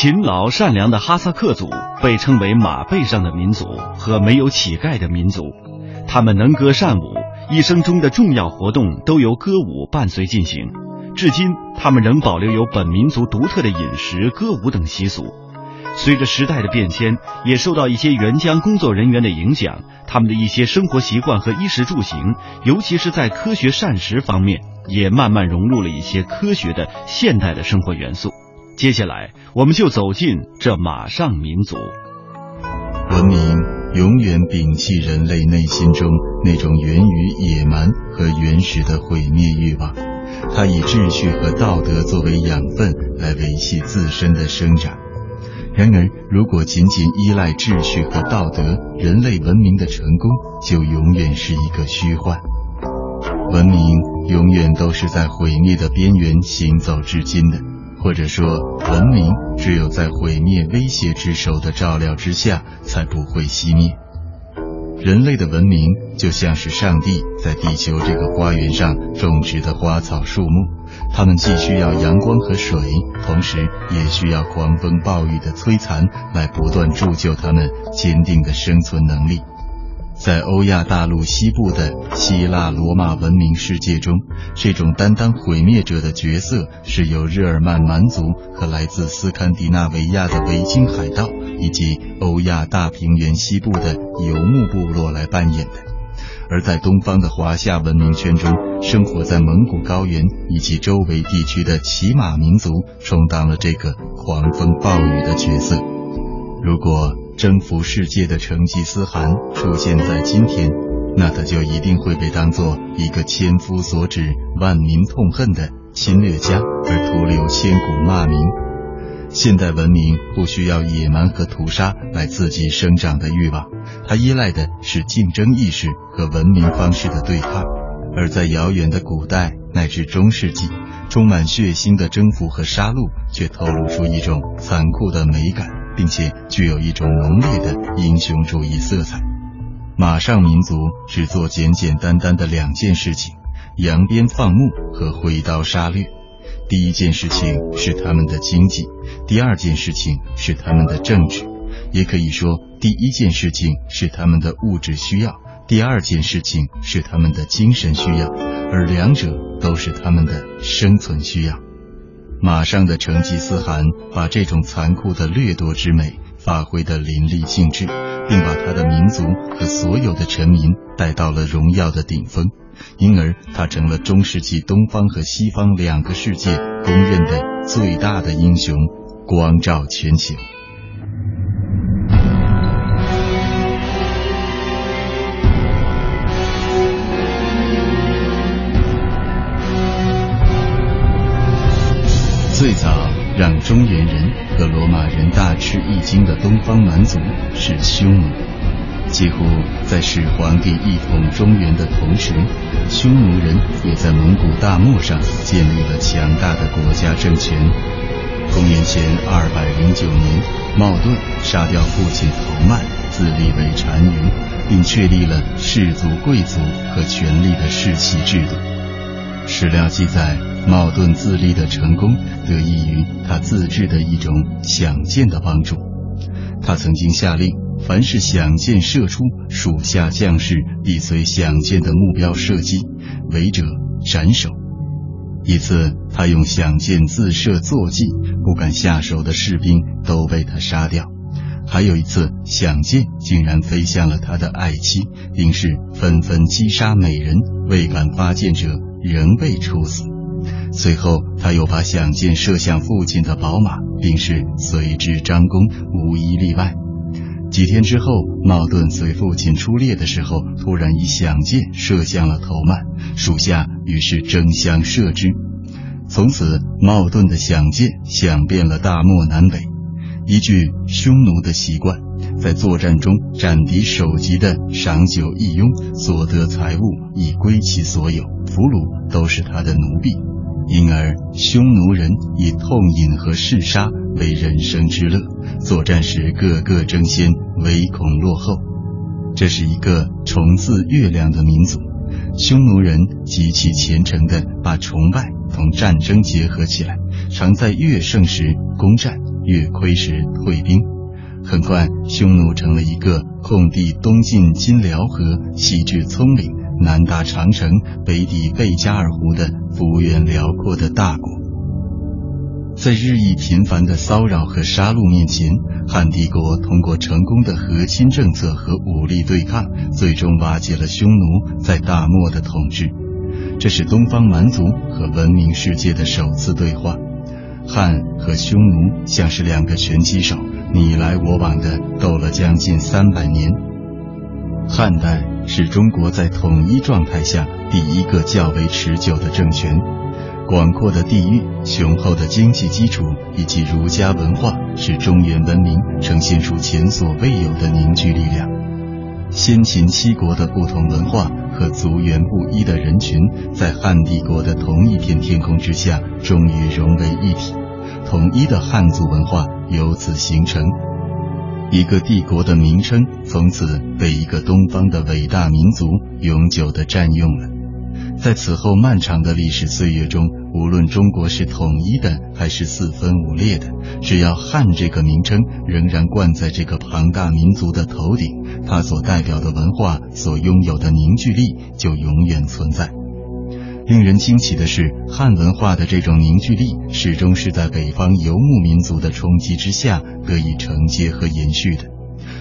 勤劳善良的哈萨克族被称为马背上的民族和没有乞丐的民族，他们能歌善舞，一生中的重要活动都由歌舞伴随进行。至今，他们仍保留有本民族独特的饮食、歌舞等习俗。随着时代的变迁，也受到一些援疆工作人员的影响，他们的一些生活习惯和衣食住行，尤其是在科学膳食方面，也慢慢融入了一些科学的现代的生活元素。接下来，我们就走进这马上民族。文明永远摒弃人类内心中那种源于野蛮和原始的毁灭欲望，它以秩序和道德作为养分来维系自身的生长。然而，如果仅仅依赖秩序和道德，人类文明的成功就永远是一个虚幻。文明永远都是在毁灭的边缘行走至今的。或者说，文明只有在毁灭威胁之手的照料之下，才不会熄灭。人类的文明就像是上帝在地球这个花园上种植的花草树木，它们既需要阳光和水，同时也需要狂风暴雨的摧残，来不断铸就它们坚定的生存能力。在欧亚大陆西部的希腊罗马文明世界中，这种担当毁灭者的角色是由日耳曼蛮族和来自斯堪的纳维亚的维京海盗，以及欧亚大平原西部的游牧部落来扮演的；而在东方的华夏文明圈中，生活在蒙古高原以及周围地区的骑马民族充当了这个狂风暴雨的角色。如果征服世界的成吉思汗出现在今天，那他就一定会被当作一个千夫所指、万民痛恨的侵略家，而徒留千古骂名。现代文明不需要野蛮和屠杀来刺激生长的欲望，它依赖的是竞争意识和文明方式的对抗。而在遥远的古代乃至中世纪，充满血腥的征服和杀戮，却透露出一种残酷的美感。并且具有一种浓烈的英雄主义色彩。马上民族只做简简单单的两件事情：扬鞭放牧和挥刀杀掠。第一件事情是他们的经济，第二件事情是他们的政治。也可以说，第一件事情是他们的物质需要，第二件事情是他们的精神需要，而两者都是他们的生存需要。马上的成吉思汗把这种残酷的掠夺之美发挥得淋漓尽致，并把他的民族和所有的臣民带到了荣耀的顶峰，因而他成了中世纪东方和西方两个世界公认的最大的英雄，光照全球。最早让中原人和罗马人大吃一惊的东方蛮族是匈奴。几乎在始皇帝一统中原的同时，匈奴人也在蒙古大漠上建立了强大的国家政权。公元前二百零九年，冒顿杀掉父亲陶曼，自立为单于，并确立了氏族贵族和权力的世袭制度。史料记载。矛盾自立的成功得益于他自制的一种响箭的帮助。他曾经下令，凡是响箭射出，属下将士必随响箭的目标射击，违者斩首。一次，他用响箭自射坐骑，不敢下手的士兵都被他杀掉。还有一次，响箭竟然飞向了他的爱妻，并是纷纷击杀美人，未敢发箭者仍被处死。随后，他又把响箭射向父亲的宝马，并是随之张弓，无一例外。几天之后，茂顿随父亲出猎的时候，突然以响箭射向了头曼，属下于是争相射之。从此，茂顿的响箭响遍了大漠南北。依据匈奴的习惯，在作战中斩敌首级的赏酒一拥，所得财物已归其所有，俘虏都是他的奴婢。因而，匈奴人以痛饮和嗜杀为人生之乐，作战时个个争先，唯恐落后。这是一个崇祀月亮的民族，匈奴人极其虔诚地把崇拜同战争结合起来，常在月盛时攻占，月亏时退兵。很快，匈奴成了一个控地东进金辽河、西至葱岭、南达长城、北抵贝加尔湖的幅员辽阔的大国。在日益频繁的骚扰和杀戮面前，汉帝国通过成功的和亲政策和武力对抗，最终瓦解了匈奴在大漠的统治。这是东方蛮族和文明世界的首次对话。汉和匈奴像是两个拳击手，你来我往的斗了将近三百年。汉代是中国在统一状态下第一个较为持久的政权。广阔的地域、雄厚的经济基础以及儒家文化，使中原文明呈现出前所未有的凝聚力量。先秦七国的不同文化和族源不一的人群，在汉帝国的同一片天空之下，终于融为一体，统一的汉族文化由此形成。一个帝国的名称，从此被一个东方的伟大民族永久地占用了。在此后漫长的历史岁月中，无论中国是统一的还是四分五裂的，只要“汉”这个名称仍然冠在这个庞大民族的头顶，它所代表的文化所拥有的凝聚力就永远存在。令人惊奇的是，汉文化的这种凝聚力始终是在北方游牧民族的冲击之下得以承接和延续的。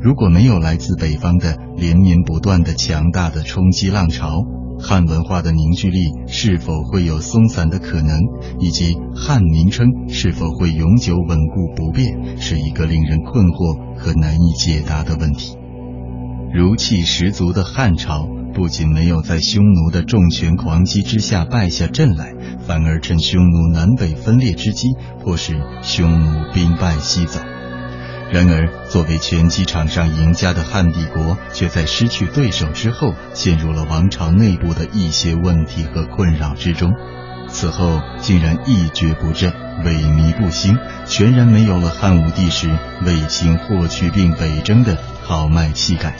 如果没有来自北方的连绵不断的强大的冲击浪潮，汉文化的凝聚力是否会有松散的可能，以及汉名称是否会永久稳固不变，是一个令人困惑和难以解答的问题。如气十足的汉朝不仅没有在匈奴的重拳狂击之下败下阵来，反而趁匈奴南北分裂之机，迫使匈奴兵败西走。然而，作为拳击场上赢家的汉帝国，却在失去对手之后，陷入了王朝内部的一些问题和困扰之中。此后，竟然一蹶不振，萎靡不兴，全然没有了汉武帝时卫青、霍去病北征的豪迈气概。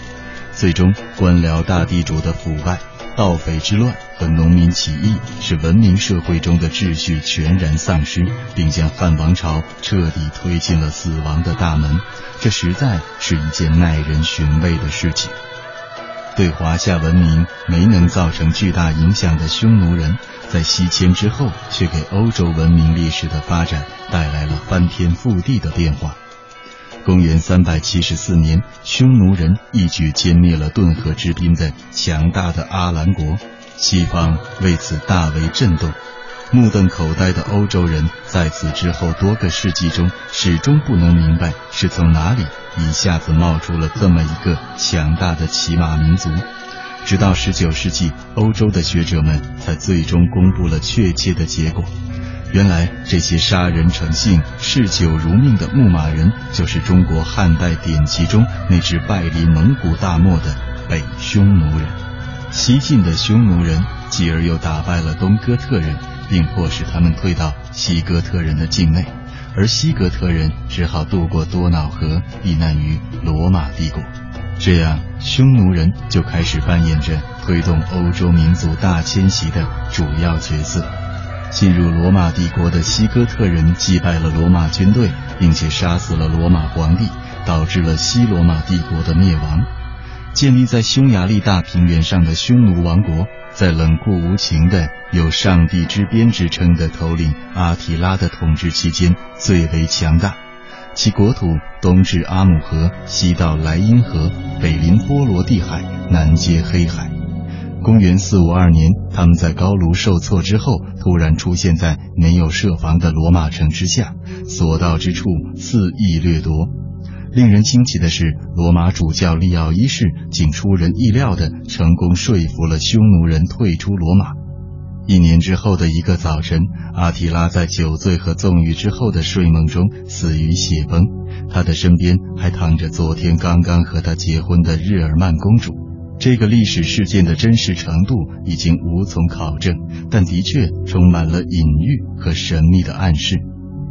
最终，官僚大地主的腐败。盗匪之乱和农民起义使文明社会中的秩序全然丧失，并将汉王朝彻底推进了死亡的大门。这实在是一件耐人寻味的事情。对华夏文明没能造成巨大影响的匈奴人，在西迁之后，却给欧洲文明历史的发展带来了翻天覆地的变化。公元三百七十四年，匈奴人一举歼灭了顿河之滨的强大的阿兰国，西方为此大为震动。目瞪口呆的欧洲人在此之后多个世纪中，始终不能明白是从哪里一下子冒出了这么一个强大的骑马民族。直到十九世纪，欧洲的学者们才最终公布了确切的结果。原来这些杀人成性、嗜酒如命的牧马人，就是中国汉代典籍中那只败离蒙古大漠的北匈奴人。西晋的匈奴人继而又打败了东哥特人，并迫使他们退到西哥特人的境内，而西哥特人只好渡过多瑙河，避难于罗马帝国。这样，匈奴人就开始扮演着推动欧洲民族大迁徙的主要角色。进入罗马帝国的西哥特人击败了罗马军队，并且杀死了罗马皇帝，导致了西罗马帝国的灭亡。建立在匈牙利大平原上的匈奴王国，在冷酷无情的有“上帝之鞭”之称的头领阿提拉的统治期间最为强大，其国土东至阿姆河，西到莱茵河，北临波罗的海，南接黑海。公元四五二年，他们在高卢受挫之后，突然出现在没有设防的罗马城之下，所到之处肆意掠夺。令人惊奇的是，罗马主教利奥一世竟出人意料地成功说服了匈奴人退出罗马。一年之后的一个早晨，阿提拉在酒醉和纵欲之后的睡梦中死于血崩，他的身边还躺着昨天刚刚和他结婚的日耳曼公主。这个历史事件的真实程度已经无从考证，但的确充满了隐喻和神秘的暗示。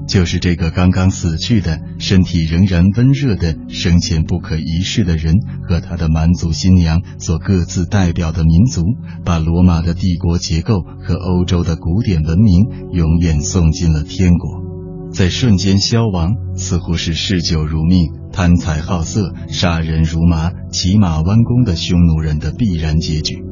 就是这个刚刚死去的、身体仍然温热的、生前不可一世的人和他的蛮族新娘所各自代表的民族，把罗马的帝国结构和欧洲的古典文明永远送进了天国。在瞬间消亡，似乎是嗜酒如命、贪财好色、杀人如麻、骑马弯弓的匈奴人的必然结局。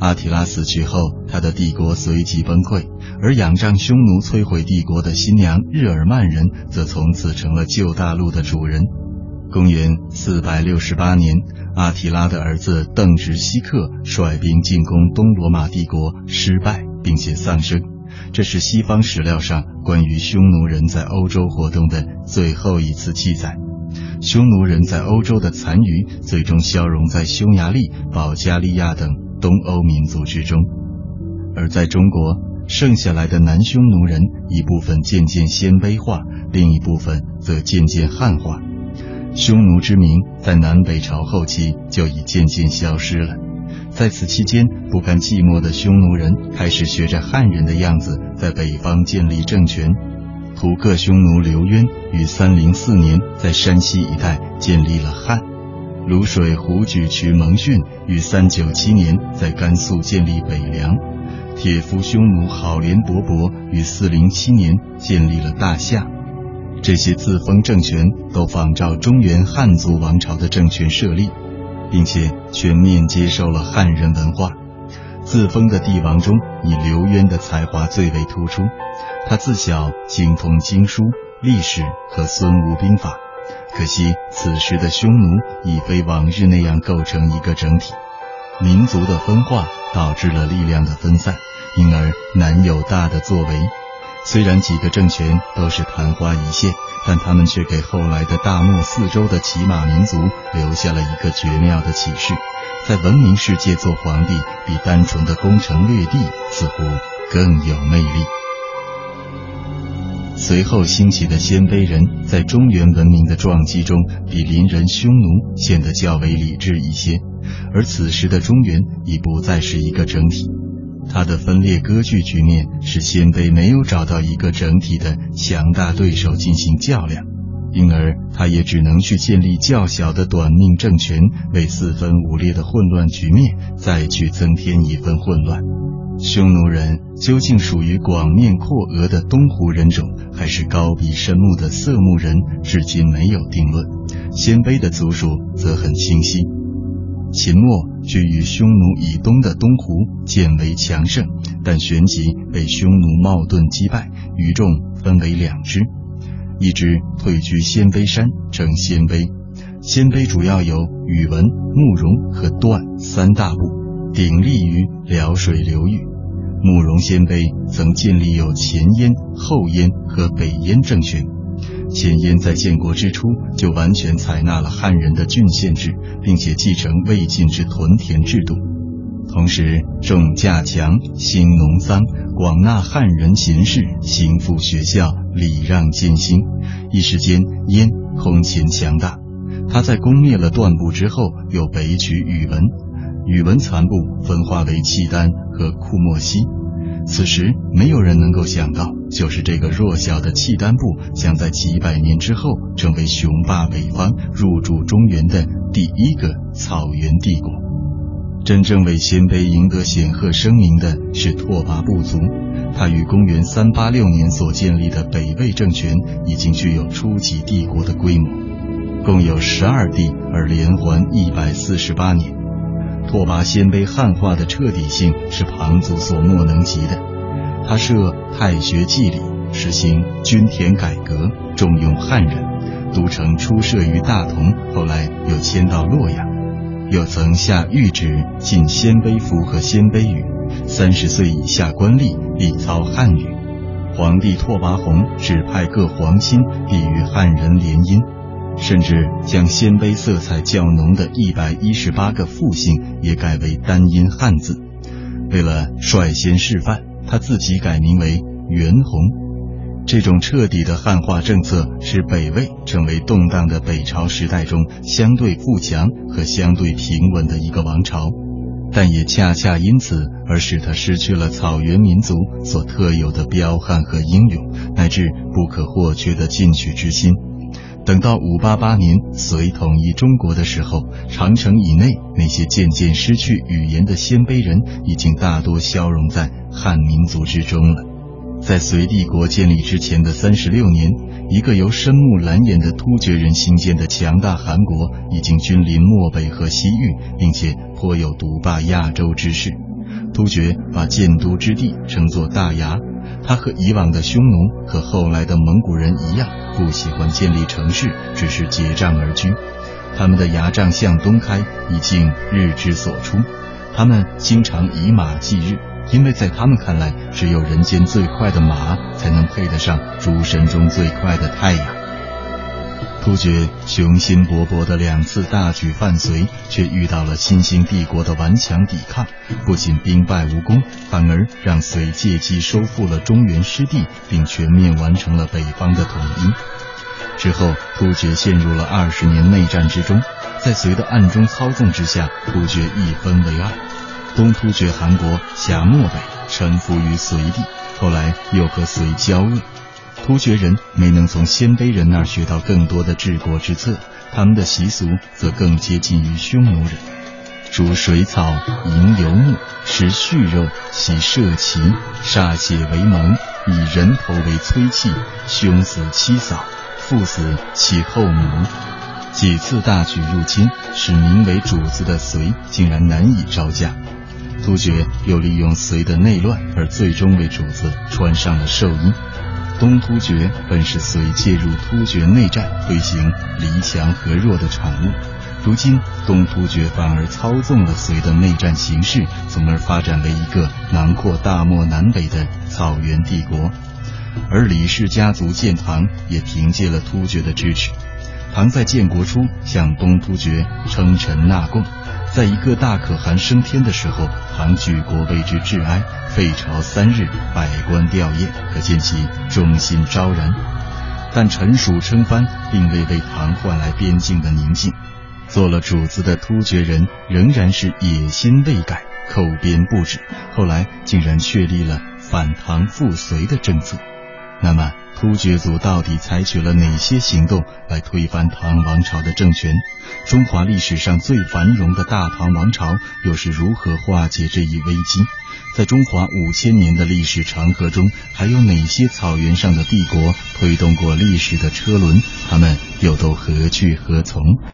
阿提拉死去后，他的帝国随即崩溃，而仰仗匈奴摧毁帝国的新娘日耳曼人，则从此成了旧大陆的主人。公元四百六十八年，阿提拉的儿子邓直西克率兵进攻东罗马帝国，失败并且丧生。这是西方史料上关于匈奴人在欧洲活动的最后一次记载。匈奴人在欧洲的残余最终消融在匈牙利、保加利亚等东欧民族之中，而在中国剩下来的南匈奴人一部分渐渐鲜卑化，另一部分则渐渐汉化。匈奴之名在南北朝后期就已渐渐消失了。在此期间，不甘寂寞的匈奴人开始学着汉人的样子，在北方建立政权。土克匈奴刘渊于三零四年在山西一带建立了汉。卤水胡举渠蒙逊于三九七年在甘肃建立北凉。铁夫匈奴好廉勃勃于四零七年建立了大夏。这些自封政权都仿照中原汉族王朝的政权设立，并且全面接受了汉人文化。自封的帝王中，以刘渊的才华最为突出。他自小精通经书、历史和孙吴兵法。可惜此时的匈奴已非往日那样构成一个整体，民族的分化导致了力量的分散，因而难有大的作为。虽然几个政权都是昙花一现，但他们却给后来的大漠四周的骑马民族留下了一个绝妙的启示：在文明世界做皇帝，比单纯的攻城略地似乎更有魅力。随后兴起的鲜卑人，在中原文明的撞击中，比邻人匈奴显得较为理智一些，而此时的中原已不再是一个整体。他的分裂割据局面使鲜卑没有找到一个整体的强大对手进行较量，因而他也只能去建立较小的短命政权，为四分五裂的混乱局面再去增添一份混乱。匈奴人究竟属于广面阔额的东胡人种，还是高鼻深目的色目人，至今没有定论。鲜卑的族属则很清晰。秦末居于匈奴以东的东胡渐为强盛，但旋即被匈奴冒顿击败，余众分为两支，一支退居鲜卑山，称鲜卑。鲜卑主要有宇文、慕容和段三大部，鼎立于辽水流域。慕容鲜卑曾建立有前燕、后燕和北燕政权。前燕在建国之初就完全采纳了汉人的郡县制，并且继承魏晋之屯田制度，同时重稼强、兴农桑、广纳汉人贤士、兴复学校、礼让渐兴。一时间，燕空前强大。他在攻灭了段部之后，又北取宇文，宇文残部分化为契丹和库莫西。此时，没有人能够想到，就是这个弱小的契丹部，将在几百年之后成为雄霸北方、入驻中原的第一个草原帝国。真正为鲜卑赢得显赫声名的是拓跋部族，他于公元三八六年所建立的北魏政权，已经具有初级帝国的规模，共有十二帝，而连环一百四十八年。拓跋鲜卑汉化的彻底性是庞祖所莫能及的。他设太学祭礼，实行均田改革，重用汉人。都城初设于大同，后来又迁到洛阳。又曾下谕旨禁鲜卑服和鲜卑语，三十岁以下官吏必操汉语。皇帝拓跋宏指派各皇亲必与汉人联姻。甚至将鲜卑色彩较浓的一百一十八个复姓也改为单音汉字。为了率先示范，他自己改名为元宏。这种彻底的汉化政策，使北魏成为动荡的北朝时代中相对富强和相对平稳的一个王朝，但也恰恰因此而使他失去了草原民族所特有的彪悍和英勇，乃至不可或缺的进取之心。等到五八八年隋统一中国的时候，长城以内那些渐渐失去语言的鲜卑人，已经大多消融在汉民族之中了。在隋帝国建立之前的三十六年，一个由深目蓝眼的突厥人兴建的强大汗国已经君临漠北和西域，并且颇有独霸亚洲之势。突厥把建都之地称作大牙，他和以往的匈奴和后来的蒙古人一样，不喜欢建立城市，只是结帐而居。他们的牙帐向东开，以敬日之所出。他们经常以马祭日，因为在他们看来，只有人间最快的马才能配得上诸神中最快的太阳。突厥雄心勃勃的两次大举犯隋，却遇到了新兴帝国的顽强抵抗，不仅兵败无功，反而让隋借机收复了中原失地，并全面完成了北方的统一。之后，突厥陷入了二十年内战之中，在隋的暗中操纵之下，突厥一分为二，东突厥汗国辖漠北，臣服于隋帝，后来又和隋交恶。突厥人没能从鲜卑人那儿学到更多的治国之策，他们的习俗则更接近于匈奴人，煮水草，饮游牧，食畜肉，洗射禽，歃血为盟，以人头为催器，兄死妻嫂。父死其后母，几次大举入侵，使名为主子的隋竟然难以招架。突厥又利用隋的内乱，而最终为主子穿上了寿衣。东突厥本是隋介入突厥内战，推行离强和弱的产物，如今东突厥反而操纵了隋的内战形势，从而发展为一个囊括大漠南北的草原帝国。而李氏家族建唐也凭借了突厥的支持。唐在建国初向东突厥称臣纳贡，在一个大可汗升天的时候，唐举国为之致哀，废朝三日，百官吊唁，可见其忠心昭然。但陈蜀称藩并未为唐换来边境的宁静，做了主子的突厥人仍然是野心未改，寇边不止，后来竟然确立了反唐复隋的政策。那么，突厥族到底采取了哪些行动来推翻唐王朝的政权？中华历史上最繁荣的大唐王朝又是如何化解这一危机？在中华五千年的历史长河中，还有哪些草原上的帝国推动过历史的车轮？他们又都何去何从？